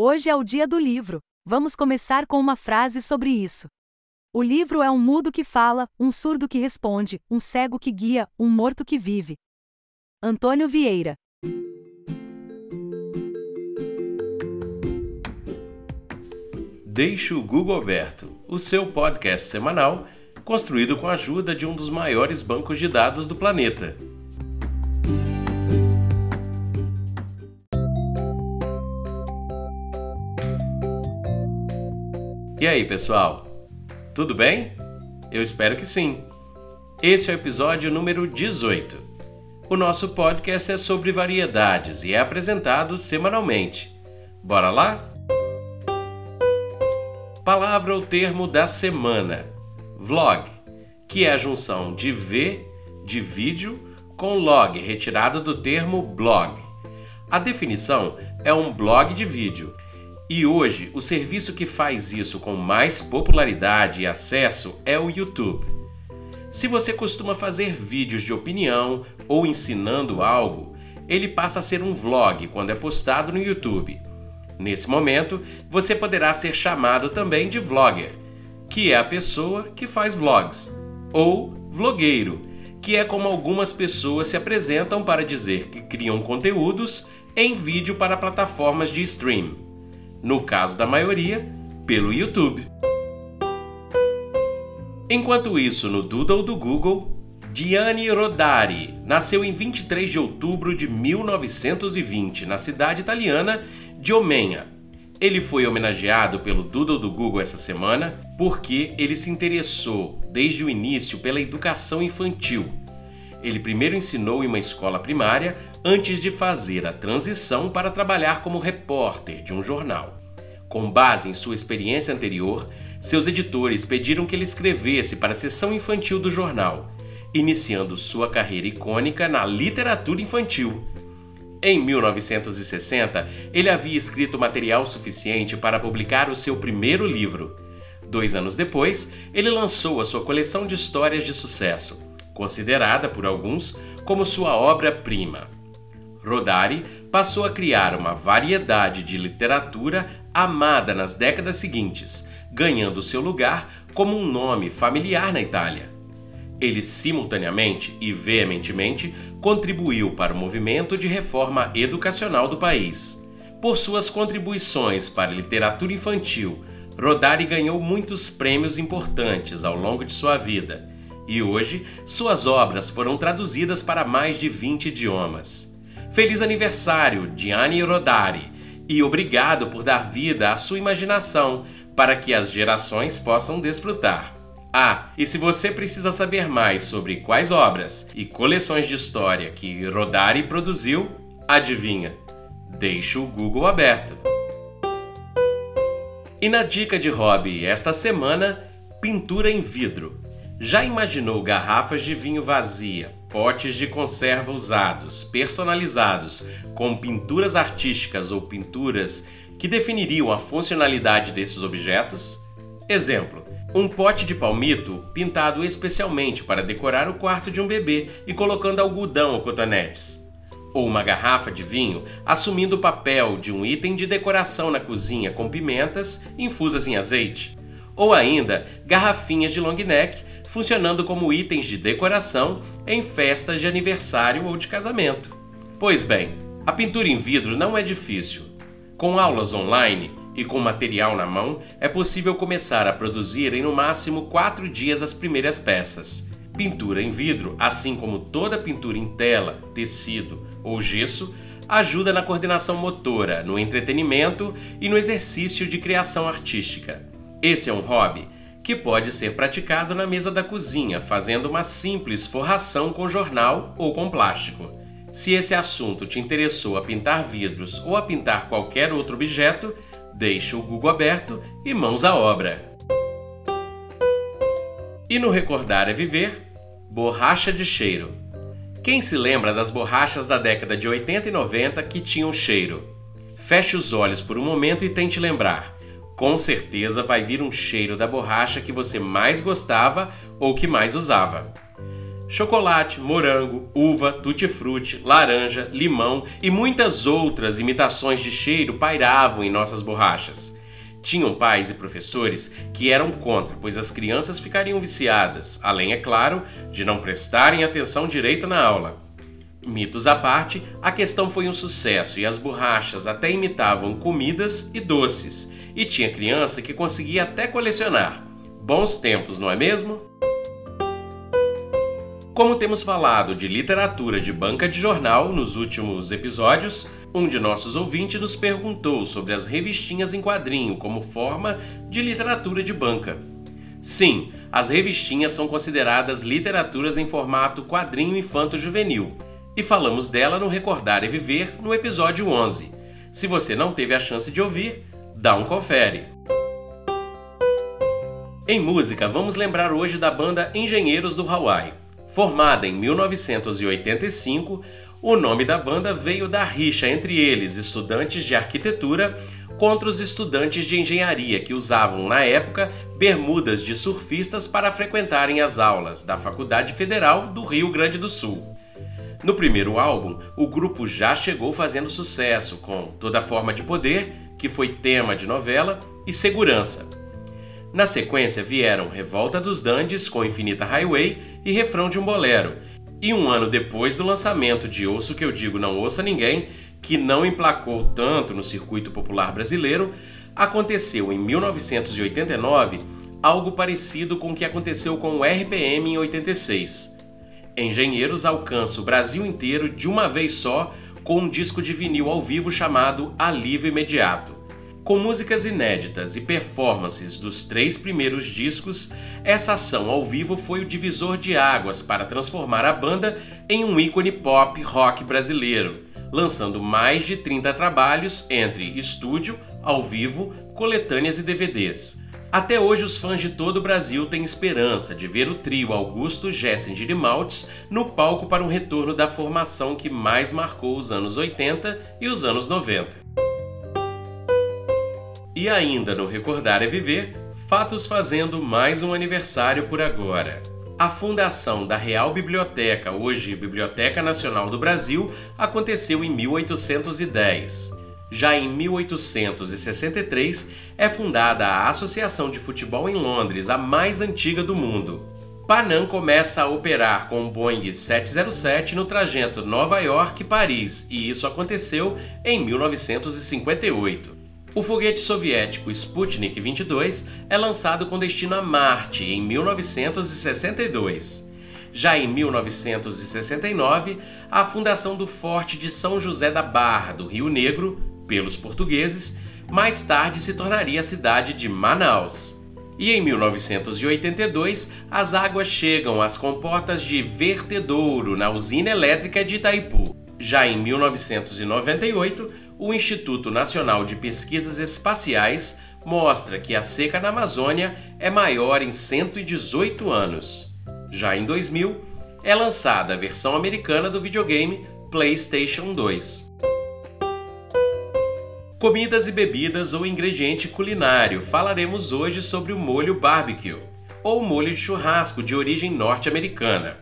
Hoje é o dia do livro. Vamos começar com uma frase sobre isso. O livro é um mudo que fala, um surdo que responde, um cego que guia, um morto que vive. Antônio Vieira. Deixe o Google aberto, o seu podcast semanal, construído com a ajuda de um dos maiores bancos de dados do planeta. E aí, pessoal? Tudo bem? Eu espero que sim. Esse é o episódio número 18. O nosso podcast é sobre variedades e é apresentado semanalmente. Bora lá? Palavra ou termo da semana: vlog, que é a junção de V, de vídeo, com log, retirado do termo blog. A definição é um blog de vídeo e hoje, o serviço que faz isso com mais popularidade e acesso é o YouTube. Se você costuma fazer vídeos de opinião ou ensinando algo, ele passa a ser um vlog quando é postado no YouTube. Nesse momento, você poderá ser chamado também de vlogger, que é a pessoa que faz vlogs, ou vlogueiro, que é como algumas pessoas se apresentam para dizer que criam conteúdos em vídeo para plataformas de stream no caso da maioria, pelo YouTube. Enquanto isso, no Doodle do Google, Gianni Rodari nasceu em 23 de outubro de 1920 na cidade italiana de Omenha. Ele foi homenageado pelo Doodle do Google essa semana porque ele se interessou desde o início pela educação infantil. Ele primeiro ensinou em uma escola primária antes de fazer a transição para trabalhar como repórter de um jornal. Com base em sua experiência anterior, seus editores pediram que ele escrevesse para a seção infantil do jornal, iniciando sua carreira icônica na literatura infantil. Em 1960, ele havia escrito material suficiente para publicar o seu primeiro livro. Dois anos depois, ele lançou a sua coleção de histórias de sucesso, considerada por alguns como sua obra-prima. Rodari passou a criar uma variedade de literatura amada nas décadas seguintes, ganhando seu lugar como um nome familiar na Itália. Ele simultaneamente e veementemente contribuiu para o movimento de reforma educacional do país. Por suas contribuições para a literatura infantil, Rodari ganhou muitos prêmios importantes ao longo de sua vida, e hoje suas obras foram traduzidas para mais de 20 idiomas. Feliz aniversário, Gianni Rodari, e obrigado por dar vida à sua imaginação para que as gerações possam desfrutar. Ah, e se você precisa saber mais sobre quais obras e coleções de história que Rodari produziu, adivinha? Deixe o Google aberto. E na dica de hobby esta semana, pintura em vidro. Já imaginou garrafas de vinho vazia, potes de conserva usados, personalizados, com pinturas artísticas ou pinturas que definiriam a funcionalidade desses objetos? Exemplo: um pote de palmito pintado especialmente para decorar o quarto de um bebê e colocando algodão ou cotonetes. Ou uma garrafa de vinho assumindo o papel de um item de decoração na cozinha com pimentas infusas em azeite ou ainda garrafinhas de long neck funcionando como itens de decoração em festas de aniversário ou de casamento. Pois bem, a pintura em vidro não é difícil. Com aulas online e com material na mão, é possível começar a produzir em no máximo quatro dias as primeiras peças. Pintura em vidro, assim como toda pintura em tela, tecido ou gesso, ajuda na coordenação motora, no entretenimento e no exercício de criação artística. Esse é um hobby que pode ser praticado na mesa da cozinha, fazendo uma simples forração com jornal ou com plástico. Se esse assunto te interessou a pintar vidros ou a pintar qualquer outro objeto, deixe o Google aberto e mãos à obra. E no Recordar é Viver, borracha de cheiro. Quem se lembra das borrachas da década de 80 e 90 que tinham cheiro? Feche os olhos por um momento e tente lembrar com certeza vai vir um cheiro da borracha que você mais gostava ou que mais usava. chocolate, morango, uva, tutti-frutti, laranja, limão e muitas outras imitações de cheiro pairavam em nossas borrachas. Tinham pais e professores que eram contra, pois as crianças ficariam viciadas, além, é claro, de não prestarem atenção direito na aula. Mitos à parte, a questão foi um sucesso e as borrachas até imitavam comidas e doces, e tinha criança que conseguia até colecionar. Bons tempos, não é mesmo? Como temos falado de literatura de banca de jornal nos últimos episódios, um de nossos ouvintes nos perguntou sobre as revistinhas em quadrinho como forma de literatura de banca. Sim, as revistinhas são consideradas literaturas em formato quadrinho infanto-juvenil, e falamos dela no Recordar e Viver no episódio 11. Se você não teve a chance de ouvir, dá um confere. Em música, vamos lembrar hoje da banda Engenheiros do Hawaii. Formada em 1985, o nome da banda veio da rixa entre eles, estudantes de arquitetura, contra os estudantes de engenharia que usavam na época bermudas de surfistas para frequentarem as aulas da Faculdade Federal do Rio Grande do Sul. No primeiro álbum, o grupo já chegou fazendo sucesso com Toda Forma de Poder, que foi tema de novela, e Segurança. Na sequência vieram Revolta dos Dandes com Infinita Highway e Refrão de um Bolero. E um ano depois do lançamento de Ouço Que Eu Digo Não Ouça Ninguém, que não emplacou tanto no circuito popular brasileiro, aconteceu em 1989 algo parecido com o que aconteceu com o RPM em 86. Engenheiros alcança o Brasil inteiro de uma vez só com um disco de vinil ao vivo chamado Alívio Imediato. Com músicas inéditas e performances dos três primeiros discos, essa ação ao vivo foi o divisor de águas para transformar a banda em um ícone pop rock brasileiro, lançando mais de 30 trabalhos entre estúdio, ao vivo, coletâneas e DVDs. Até hoje, os fãs de todo o Brasil têm esperança de ver o trio Augusto Gessinger e Maltz no palco para um retorno da formação que mais marcou os anos 80 e os anos 90. E ainda no Recordar é Viver, fatos fazendo mais um aniversário por agora. A fundação da Real Biblioteca, hoje Biblioteca Nacional do Brasil, aconteceu em 1810. Já em 1863 é fundada a Associação de Futebol em Londres, a mais antiga do mundo. Panam começa a operar com o Boeing 707 no trajeto Nova York-Paris, e isso aconteceu em 1958. O foguete soviético Sputnik 22 é lançado com destino a Marte em 1962. Já em 1969, a fundação do Forte de São José da Barra, do Rio Negro, pelos portugueses, mais tarde se tornaria a cidade de Manaus. E em 1982, as águas chegam às comportas de Vertedouro, na usina elétrica de Itaipu. Já em 1998, o Instituto Nacional de Pesquisas Espaciais mostra que a seca na Amazônia é maior em 118 anos. Já em 2000, é lançada a versão americana do videogame PlayStation 2. Comidas e bebidas ou ingrediente culinário. Falaremos hoje sobre o molho barbecue, ou molho de churrasco de origem norte-americana.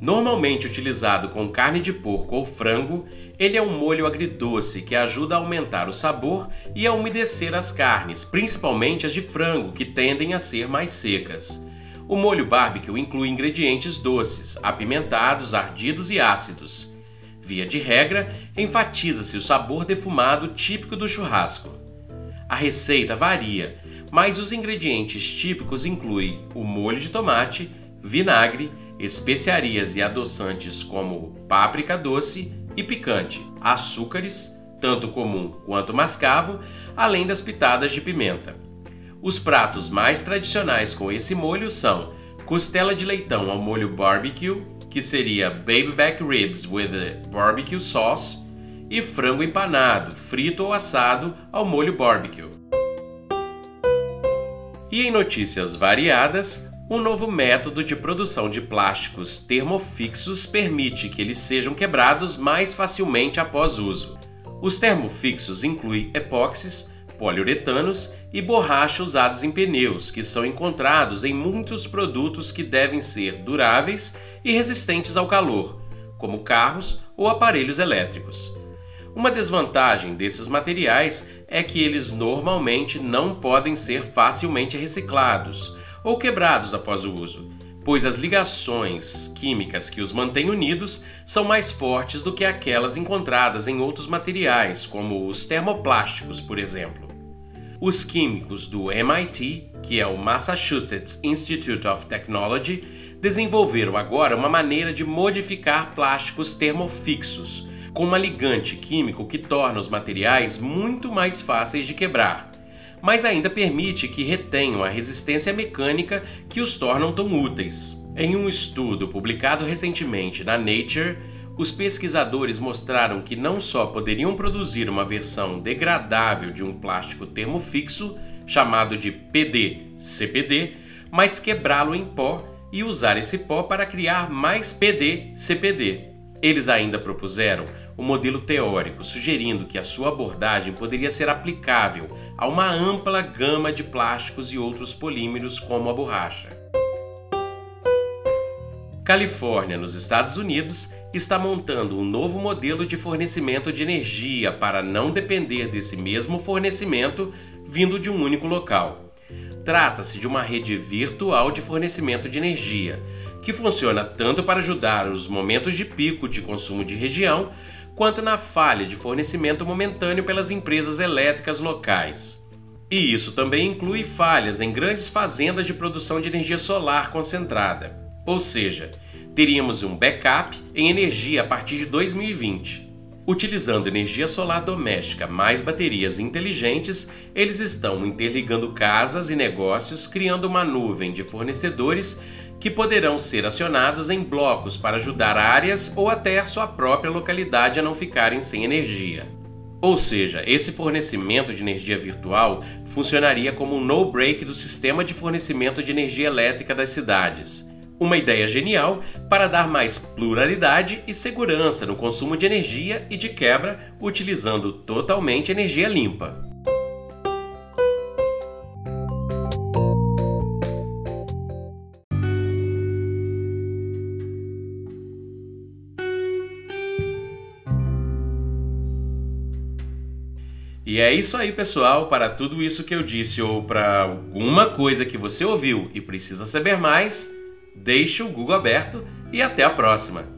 Normalmente utilizado com carne de porco ou frango, ele é um molho agridoce que ajuda a aumentar o sabor e a umedecer as carnes, principalmente as de frango, que tendem a ser mais secas. O molho barbecue inclui ingredientes doces, apimentados, ardidos e ácidos. Via de regra, enfatiza-se o sabor defumado típico do churrasco. A receita varia, mas os ingredientes típicos incluem o molho de tomate, vinagre, especiarias e adoçantes como páprica doce e picante, açúcares, tanto comum quanto mascavo, além das pitadas de pimenta. Os pratos mais tradicionais com esse molho são costela de leitão ao molho barbecue, que seria baby back ribs with barbecue sauce, e frango empanado, frito ou assado ao molho barbecue. E em notícias variadas, um novo método de produção de plásticos termofixos permite que eles sejam quebrados mais facilmente após uso. Os termofixos incluem epóxis, poliuretanos e borracha usados em pneus, que são encontrados em muitos produtos que devem ser duráveis e resistentes ao calor, como carros ou aparelhos elétricos. Uma desvantagem desses materiais é que eles normalmente não podem ser facilmente reciclados ou quebrados após o uso, pois as ligações químicas que os mantêm unidos são mais fortes do que aquelas encontradas em outros materiais, como os termoplásticos, por exemplo. Os químicos do MIT, que é o Massachusetts Institute of Technology, desenvolveram agora uma maneira de modificar plásticos termofixos com uma ligante químico que torna os materiais muito mais fáceis de quebrar, mas ainda permite que retenham a resistência mecânica que os tornam tão úteis. Em um estudo publicado recentemente na Nature, os pesquisadores mostraram que não só poderiam produzir uma versão degradável de um plástico termofixo, chamado de PD-CPD, mas quebrá-lo em pó e usar esse pó para criar mais PD-CPD. Eles ainda propuseram o um modelo teórico, sugerindo que a sua abordagem poderia ser aplicável a uma ampla gama de plásticos e outros polímeros, como a borracha. Califórnia, nos Estados Unidos, está montando um novo modelo de fornecimento de energia para não depender desse mesmo fornecimento vindo de um único local. Trata-se de uma rede virtual de fornecimento de energia, que funciona tanto para ajudar os momentos de pico de consumo de região, quanto na falha de fornecimento momentâneo pelas empresas elétricas locais. E isso também inclui falhas em grandes fazendas de produção de energia solar concentrada. Ou seja, teríamos um backup em energia a partir de 2020. Utilizando energia solar doméstica mais baterias inteligentes, eles estão interligando casas e negócios, criando uma nuvem de fornecedores que poderão ser acionados em blocos para ajudar áreas ou até sua própria localidade a não ficarem sem energia. Ou seja, esse fornecimento de energia virtual funcionaria como um no-break do sistema de fornecimento de energia elétrica das cidades. Uma ideia genial para dar mais pluralidade e segurança no consumo de energia e de quebra, utilizando totalmente energia limpa. E é isso aí, pessoal. Para tudo isso que eu disse ou para alguma coisa que você ouviu e precisa saber mais, deixe o Google aberto e até a próxima.